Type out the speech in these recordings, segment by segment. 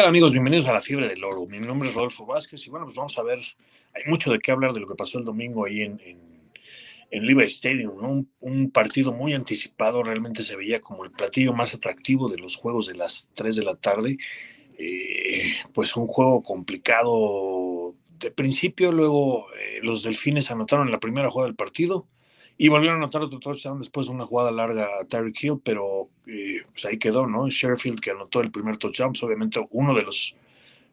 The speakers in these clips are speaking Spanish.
¿Qué tal amigos? Bienvenidos a la Fiebre del Oro. Mi nombre es Rodolfo Vázquez y bueno, pues vamos a ver, hay mucho de qué hablar de lo que pasó el domingo ahí en, en, Levi Stadium, un, partido muy anticipado, realmente se veía como el platillo más atractivo de los juegos de las 3 de la tarde. Eh, pues un juego complicado de principio, luego eh, los delfines anotaron la primera jugada del partido y volvieron a anotar otro touchdown después de una jugada larga a Tyreek Hill, pero eh, pues ahí quedó, ¿no? Sheffield que anotó el primer touchdown, pues obviamente uno de los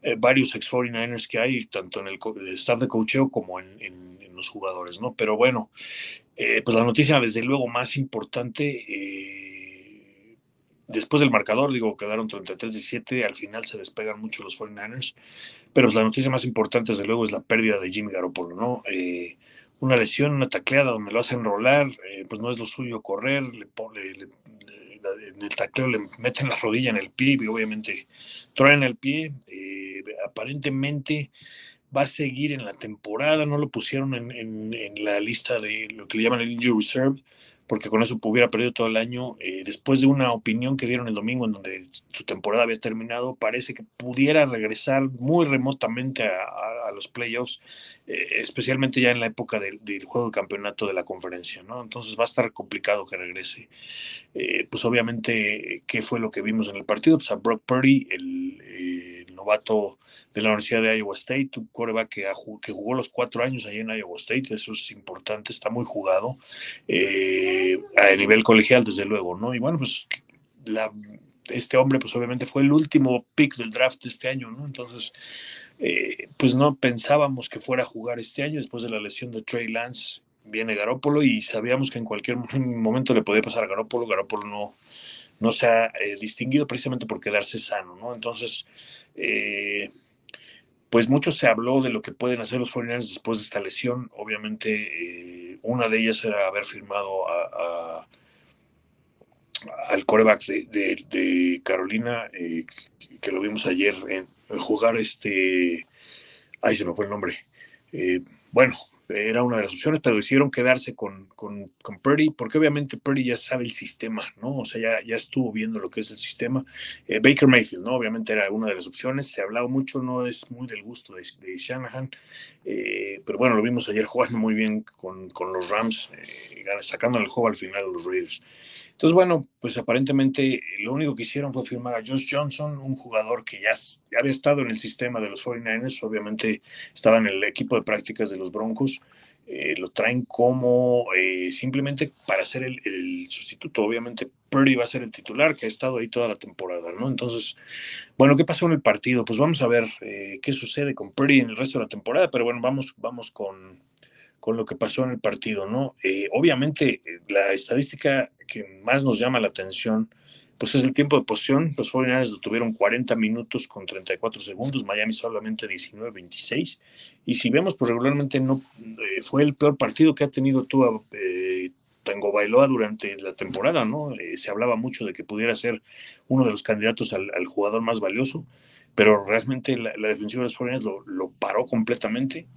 eh, varios ex-49ers que hay, tanto en el, staff de cocheo como en, los jugadores, ¿no? Pero bueno, eh, pues la noticia desde luego más importante, después del marcador, digo, quedaron 33-17, al final se despegan mucho los 49ers, pero pues la noticia más importante desde luego es la pérdida de Jimmy Garoppolo, ¿no? Una lesión, una tacleada donde lo hacen rolar, eh, pues no es lo suyo correr, le, pone, en el tacleo le meten la rodilla en el pie y obviamente traen el pie. Eh, aparentemente va a seguir en la temporada, no lo pusieron en, en, la lista de lo que le llaman el injury reserve, porque con eso hubiera perdido todo el año. Eh, después de una opinión que dieron el domingo en donde su temporada había terminado, parece que pudiera regresar muy remotamente a, los playoffs, eh, especialmente ya en la época del, juego de campeonato de la conferencia, ¿no? Entonces va a estar complicado que regrese. Eh, pues obviamente, ¿qué fue lo que vimos en el partido? Pues a Brock Purdy, el novato de la Universidad de Iowa State, un coreback que, jugó los cuatro años ahí en Iowa State, eso es importante, está muy jugado eh, a nivel colegial, desde luego, ¿no? Y bueno, pues este hombre, pues obviamente fue el último pick del draft de este año, ¿no? Entonces, eh, pues no pensábamos que fuera a jugar este año después de la lesión de Trey Lance. Viene Garópolo y sabíamos que en cualquier momento le podía pasar a Garópolo. Garópolo no, no se ha eh, distinguido precisamente por quedarse sano, ¿no? Entonces, eh, pues mucho se habló de lo que pueden hacer los 49 después de esta lesión. Obviamente, eh, una de ellas era haber firmado a, al coreback de, Carolina, que, lo vimos ayer en, jugar este. Ahí se me fue el nombre. bueno, era una de las opciones, pero decidieron quedarse con, con, con, Purdy, porque obviamente Purdy ya sabe el sistema, ¿no? O sea, ya, ya estuvo viendo lo que es el sistema. Eh, Baker Mayfield, ¿no? Obviamente era una de las opciones, se ha hablado mucho, no es muy del gusto de, Shanahan, eh, pero bueno, lo vimos ayer jugando muy bien con, con los Rams, eh, sacando el juego al final a los Raiders. Entonces, bueno, pues aparentemente lo único que hicieron fue firmar a Josh Johnson, un jugador que ya, había estado en el sistema de los 49ers, obviamente estaba en el equipo de prácticas de los Broncos. Eh, lo traen como eh, simplemente para ser el, sustituto. Obviamente, Purdy va a ser el titular, que ha estado ahí toda la temporada, ¿no? Entonces, bueno, ¿qué pasó en el partido? Pues vamos a ver eh, qué sucede con Purdy en el resto de la temporada, pero bueno, vamos, vamos con, con lo que pasó en el partido, ¿no? Eh, obviamente, eh, la estadística que más nos llama la atención, pues es el tiempo de posición. Los 49 lo tuvieron 40 minutos con 34 segundos, Miami solamente 19-26. Y si vemos, pues regularmente no eh, fue el peor partido que ha tenido Tua Tango Bailoa durante la temporada, ¿no? se hablaba mucho de que pudiera ser uno de los candidatos al, jugador más valioso, pero realmente la, defensiva de los 49 lo paró completamente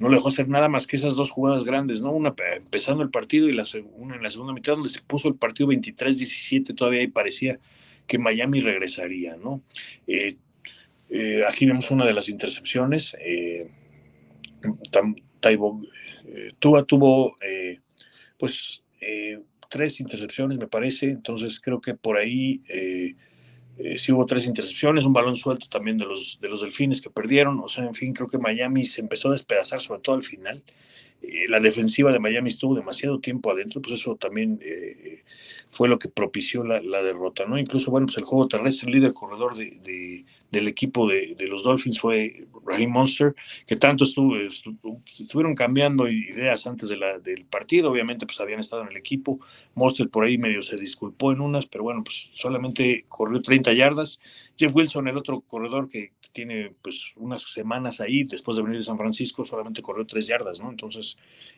no le dejó hacer nada más que esas dos jugadas grandes, ¿no? Una empezando el partido y la, una en la segunda mitad, donde se puso el partido 23-17, todavía ahí parecía que Miami regresaría, ¿no? Eh, eh, aquí vemos una de las intercepciones. Eh, Tua tuvo, pues, tres intercepciones, me parece, entonces creo que por ahí eh, sí hubo tres intercepciones, un balón suelto también de los, de los delfines que perdieron. O sea, en fin, creo que Miami se empezó a despedazar, sobre todo al final. Eh, la defensiva de Miami estuvo demasiado tiempo adentro, pues eso también eh, fue lo que propició la, derrota, ¿no? Incluso, bueno, pues el juego terrestre, el líder corredor de, del equipo de, los Dolphins fue Raheem Monster, que tanto estuvieron cambiando ideas antes del partido, obviamente pues habían estado en el equipo, Monster por ahí medio se disculpó en unas, pero bueno, pues solamente corrió 30 yardas, Jeff Wilson, el otro corredor que tiene pues unas semanas ahí, después de venir de San Francisco, solamente corrió 3 yardas, ¿no? Entonces,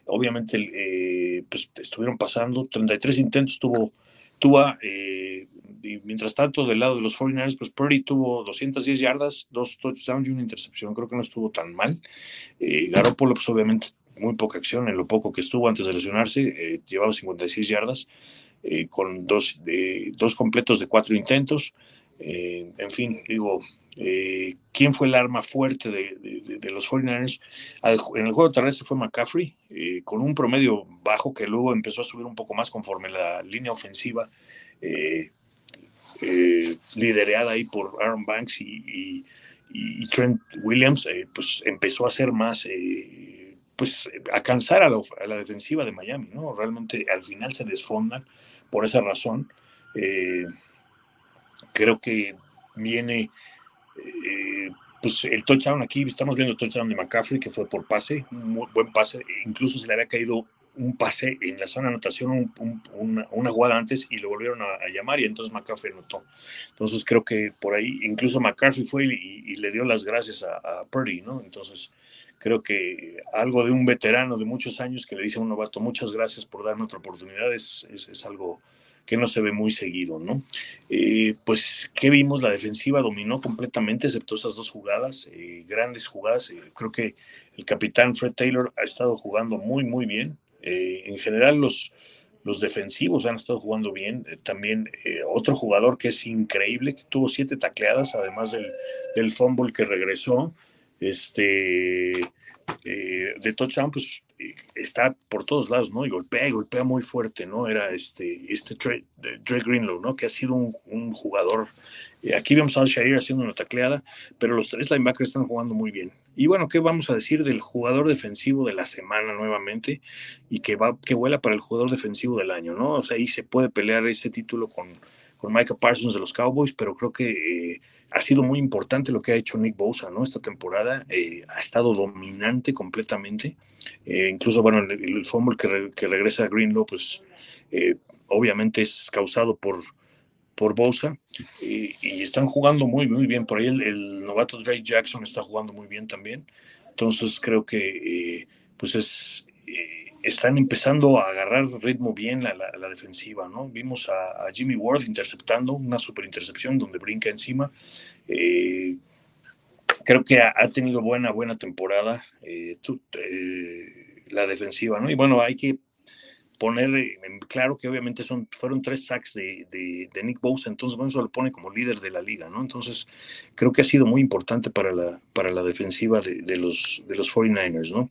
obviamente, eh, pues estuvieron pasando, 33 intentos tuvo Tua, eh, y mientras tanto, del lado de los 49ers, pues Purdy tuvo 210 yardas, dos touchdowns y una intercepción. Creo que no estuvo tan mal. Eh, Garoppolo, pues obviamente, muy poca acción en lo poco que estuvo antes de lesionarse. Eh, llevaba 56 yardas con dos, dos completos de cuatro intentos. en fin, digo, eh, quién fue el arma fuerte de, los 49ers. En el juego terrestre fue McCaffrey, eh, con un promedio bajo que luego empezó a subir un poco más conforme la línea ofensiva, eh, liderada ahí por Aaron Banks y, Trent Williams, pues empezó a ser más, pues a cansar a la, defensiva de Miami, ¿no? Realmente al final se desfondan por esa razón. creo que viene eh, pues el touchdown aquí, estamos viendo el touchdown de McCaffrey, que fue por pase, un buen pase, e incluso se le había caído un pase en la zona de anotación, una, jugada antes y lo volvieron a, llamar y entonces McCaffrey anotó. Entonces creo que por ahí, incluso McCaffrey fue y, le dio las gracias a, Purdy, ¿no? Entonces creo que algo de un veterano de muchos años que le dice a un novato, muchas gracias por darme otra oportunidad, es, es algo que no se ve muy seguido, ¿no? Eh, pues, ¿qué vimos? La defensiva dominó completamente, excepto esas dos jugadas, eh, grandes jugadas. Eh, creo que el capitán Fred Taylor ha estado jugando muy, muy bien. en general, los, los defensivos han estado jugando bien. también otro jugador que es increíble, que tuvo siete tacleadas, además del, del fumble que regresó. Este, eh, de touchdown, pues eh, está por todos lados, ¿no? Y golpea y golpea muy fuerte, ¿no? Era este, este Dre, Greenlow, ¿no? Que ha sido un, jugador. Eh, aquí vemos Al Shair haciendo una tacleada, pero los tres linebackers están jugando muy bien. Y bueno, ¿qué vamos a decir del jugador defensivo de la semana nuevamente? Y que va, que vuela para el jugador defensivo del año, ¿no? O sea, ahí se puede pelear ese título con, con Micah Parsons de los Cowboys, pero creo que ha sido muy importante lo que ha hecho Nick Bosa, ¿no? Esta temporada eh, ha estado dominante completamente. Eh, incluso, bueno, el, el fumble que, regresa a Greenlow, pues eh, obviamente es causado por, por Bosa y, están jugando muy, muy bien. Por ahí el, novato Drake Jackson está jugando muy bien también. Entonces creo que pues es están empezando a agarrar ritmo bien la, la, defensiva, ¿no? Vimos a, Jimmy Ward interceptando una super intercepción donde brinca encima. Eh, creo que ha, tenido buena, buena temporada eh, eh, la defensiva, ¿no? Y bueno, hay que poner en claro que obviamente son, fueron tres sacks de, Nick Bosa, entonces bueno, eso lo pone como líder de la liga, ¿no? Entonces creo que ha sido muy importante para la, para la defensiva de, de los, de los 49ers, ¿no?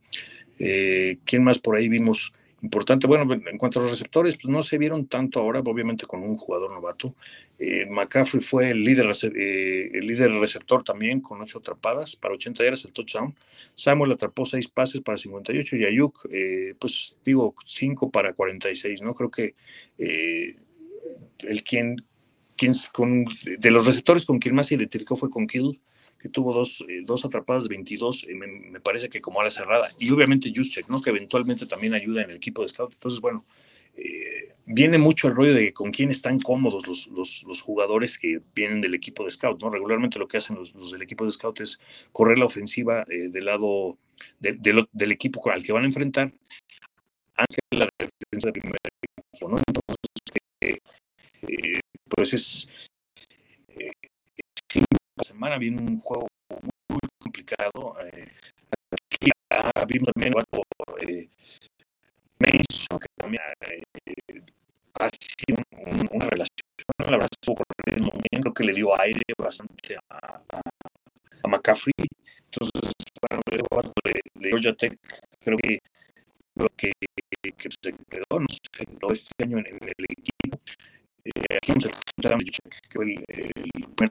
Eh, ¿Quién más por ahí vimos importante? Bueno, en cuanto a los receptores, pues no se vieron tanto ahora, obviamente con un jugador novato. Eh, McCaffrey fue el líder, eh, el líder receptor también, con ocho atrapadas para 80 yardas el touchdown. Samuel atrapó seis pases para 58 y Ayuk, pues digo, cinco para 46, ¿no? Creo que el quien, quien con, de los receptores con quien más se identificó fue con Kittle que tuvo dos, eh, dos atrapadas 22, eh, me, parece que como a la cerrada, y obviamente Juszczyk, ¿no? que eventualmente también ayuda en el equipo de scout. Entonces, bueno, eh, viene mucho el rollo de con quién están cómodos los, los, jugadores que vienen del equipo de scout, ¿no? Regularmente lo que hacen los, los del equipo de scout es correr la ofensiva del lado del equipo al que van a enfrentar antes la defensa de primer equipo, ¿no? Entonces, pues es semana viene un juego muy complicado. Eh, aquí ah, vimos también eh, Mason, que también eh, ha sido una relación, la verdad estuvo corriendo bien, creo que le dio aire bastante a, a, McCaffrey. Entonces, bueno, el de, de Georgia Tech, creo que lo que, que se quedó, no sé, este año en, en el equipo. Eh, aquí vamos a que fue el, el primer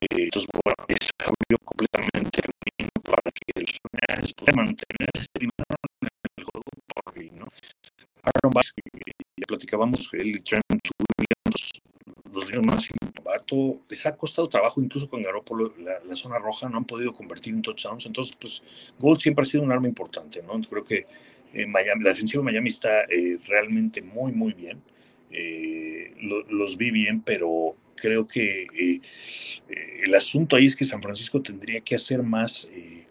entonces, bueno, eso abrió completamente para que el Fortnite pudiera mantenerse primero en el juego porque, ¿no? Aaron Bass, ya platicábamos, él y Trent Williams, los días más novato, les ha costado trabajo, incluso con Garoppolo, la, la, zona roja, no han podido convertir en touchdowns, entonces, pues, Gold siempre ha sido un arma importante, ¿no? Creo que eh, Miami, la defensiva de Miami está eh, realmente muy, muy bien. Eh, lo, los vi bien, pero creo que eh, eh, el asunto ahí es que San Francisco tendría que hacer más. Eh,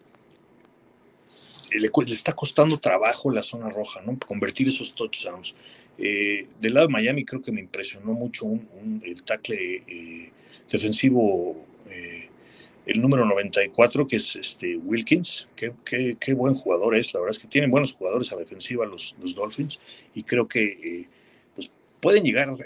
le, está costando trabajo la zona roja, ¿no? Convertir esos touchdowns. del lado de Miami creo que me impresionó mucho el tackle defensivo, el número 94, que es este Wilkins. Qué, qué, buen jugador es, la verdad es que tienen buenos jugadores a defensiva los, los Dolphins y creo que pues pueden llegar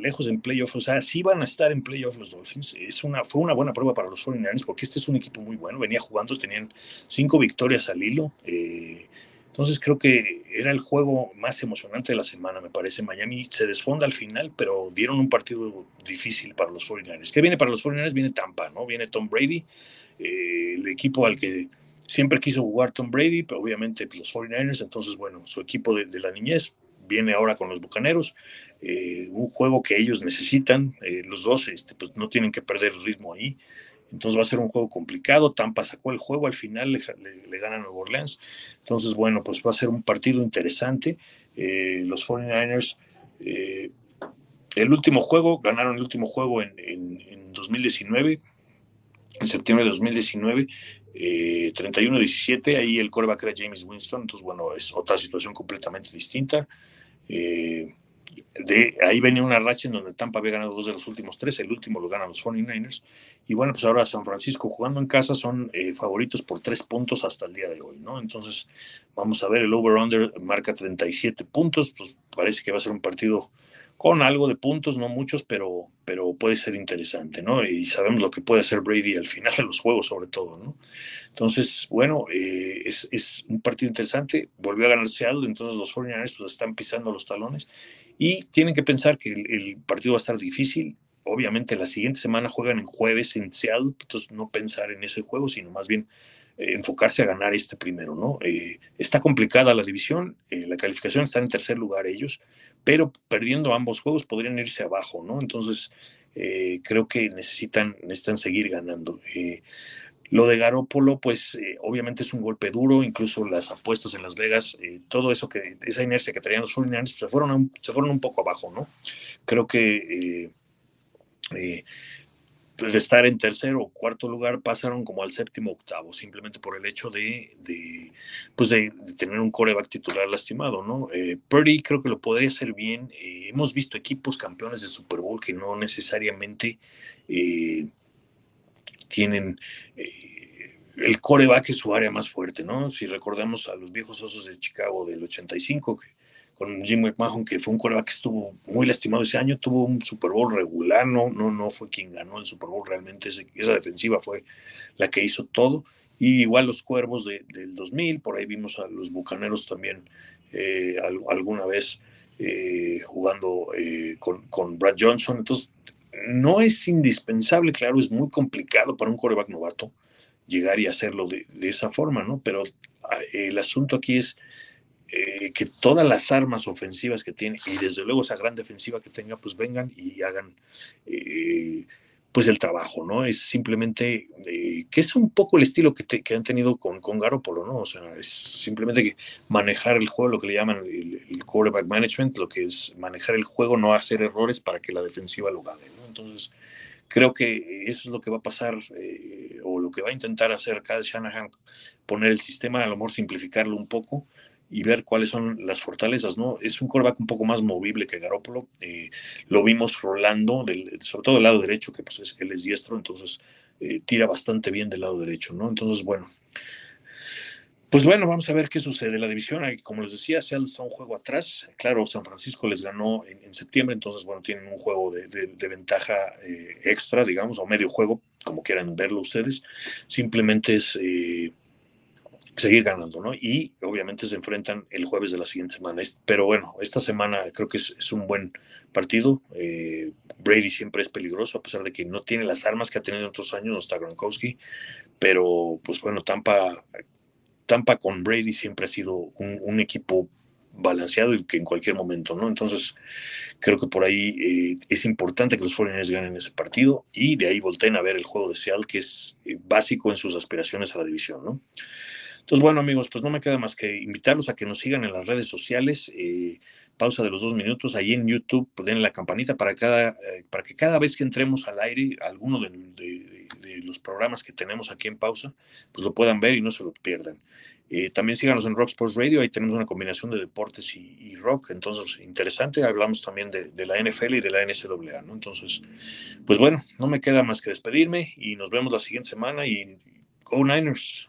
lejos en playoffs, o sea, sí van a estar en playoffs los Dolphins. Fue una buena prueba para los 49ers porque este es un equipo muy bueno, venía jugando, tenían cinco victorias al hilo. Eh, entonces creo que era el juego más emocionante de la semana, me parece. Miami se desfonda al final, pero dieron un partido difícil para los 49ers. ¿Qué viene para los 49ers? Viene Tampa, ¿no? Viene Tom Brady, eh, el equipo al que siempre quiso jugar Tom Brady, pero obviamente los 49ers, entonces bueno, su equipo de, la niñez viene ahora con los Bucaneros, eh, un juego que ellos necesitan, eh, los dos este, pues no tienen que perder el ritmo ahí, entonces va a ser un juego complicado, Tampa sacó el juego, al final le, le, gana a Nueva Orleans, entonces bueno, pues va a ser un partido interesante, eh, los 49ers, el último juego, ganaron el último juego en, en, en 2019, en septiembre de 2019, 31-17, eh, ahí el coreback era James Winston, entonces bueno, es otra situación completamente distinta. Eh, de ahí venía una racha en donde Tampa había ganado dos de los últimos tres, el último lo ganan los 49ers, y bueno, pues ahora San Francisco jugando en casa son eh, favoritos por tres puntos hasta el día de hoy, ¿no? Entonces, vamos a ver, el over-under marca 37 puntos, pues parece que va a ser un partido con algo de puntos, no muchos, pero, pero puede ser interesante, ¿no? Y sabemos lo que puede hacer Brady al final de los juegos, sobre todo, ¿no? Entonces, bueno, eh, es, es, un partido interesante. Volvió a ganar Seattle, entonces los 49ers pues, están pisando los talones y tienen que pensar que el, partido va a estar difícil. Obviamente, la siguiente semana juegan en jueves en Seattle, entonces no pensar en ese juego, sino más bien eh, enfocarse a ganar este primero, ¿no? Eh, está complicada la división, la calificación está en tercer lugar ellos, pero perdiendo ambos juegos podrían irse abajo, ¿no? Entonces, creo que necesitan, necesitan seguir ganando. Lo de Garópolo, pues obviamente es un golpe duro, incluso las apuestas en Las Vegas, todo eso que, esa inercia que traían los 49 se fueron, se fueron un poco abajo, ¿no? Creo que pues, de estar en tercero o cuarto lugar pasaron como al séptimo octavo, simplemente por el hecho de, de pues de, tener un coreback titular lastimado, ¿no? Eh, Purdy creo que lo podría hacer bien. Eh, hemos visto equipos campeones de Super Bowl que no necesariamente eh, tienen el coreback en su área más fuerte, ¿no? Si recordamos a los viejos osos de Chicago del 85, que con Jim McMahon, que fue un coreback que estuvo muy lastimado ese año, tuvo un Super Bowl regular, no, no, no fue quien ganó el Super Bowl realmente, esa defensiva fue la que hizo todo. Y igual los Cuervos de, del 2000, por ahí vimos a los Bucaneros también eh, alguna vez eh, jugando eh, con, con, Brad Johnson. Entonces, no es indispensable, claro, es muy complicado para un coreback novato llegar y hacerlo de, de esa forma, ¿no? Pero ah, el asunto aquí es eh, que todas las armas ofensivas que tiene y desde luego esa gran defensiva que tenga, pues vengan y hagan eh, pues el trabajo, ¿no? Es simplemente eh, que es un poco el estilo que, que han tenido con, con Garoppolo, ¿no? O sea, es simplemente que manejar el juego, lo que le llaman el, el, quarterback management, lo que es manejar el juego, no hacer errores para que la defensiva lo gane, ¿no? Entonces, creo que eso es lo que va a pasar o lo que va a intentar hacer Kyle Shanahan, poner el sistema, a lo mejor simplificarlo un poco y ver cuáles son las fortalezas, ¿no? Es un coreback un poco más movible que Garópolo. Eh, lo vimos rolando, del, sobre todo del lado derecho, que pues es, él es diestro, entonces eh, tira bastante bien del lado derecho, ¿no? Entonces, bueno. Pues bueno, vamos a ver qué sucede. La división, como les decía, Seattle está un juego atrás. Claro, San Francisco les ganó en, septiembre, entonces, bueno, tienen un juego de, ventaja eh, extra, digamos, o medio juego, como quieran verlo ustedes. Simplemente es seguir ganando, ¿no? Y obviamente se enfrentan el jueves de la siguiente semana. Pero bueno, esta semana creo que es, un buen partido. Eh, Brady siempre es peligroso, a pesar de que no tiene las armas que ha tenido en otros años, no está Gronkowski. Pero, pues bueno, Tampa, Tampa con Brady siempre ha sido un, equipo balanceado y que en cualquier momento, ¿no? Entonces, creo que por ahí eh, es importante que los 49 ganen ese partido y de ahí volteen a ver el juego de Seattle, que es eh, básico en sus aspiraciones a la división, ¿no? Entonces, bueno, amigos, pues no me queda más que invitarlos a que nos sigan en las redes sociales. Eh, pausa de los dos minutos. Ahí en YouTube, pues den la campanita para, cada, eh, para que cada vez que entremos al aire, alguno de, los programas que tenemos aquí en pausa, pues lo puedan ver y no se lo pierdan. Eh, también síganos en Rock Sports Radio, ahí tenemos una combinación de deportes y, rock, entonces interesante, hablamos también de, de, la NFL y de la NCAA, ¿no? Entonces, pues bueno, no me queda más que despedirme y nos vemos la siguiente semana y Go Niners.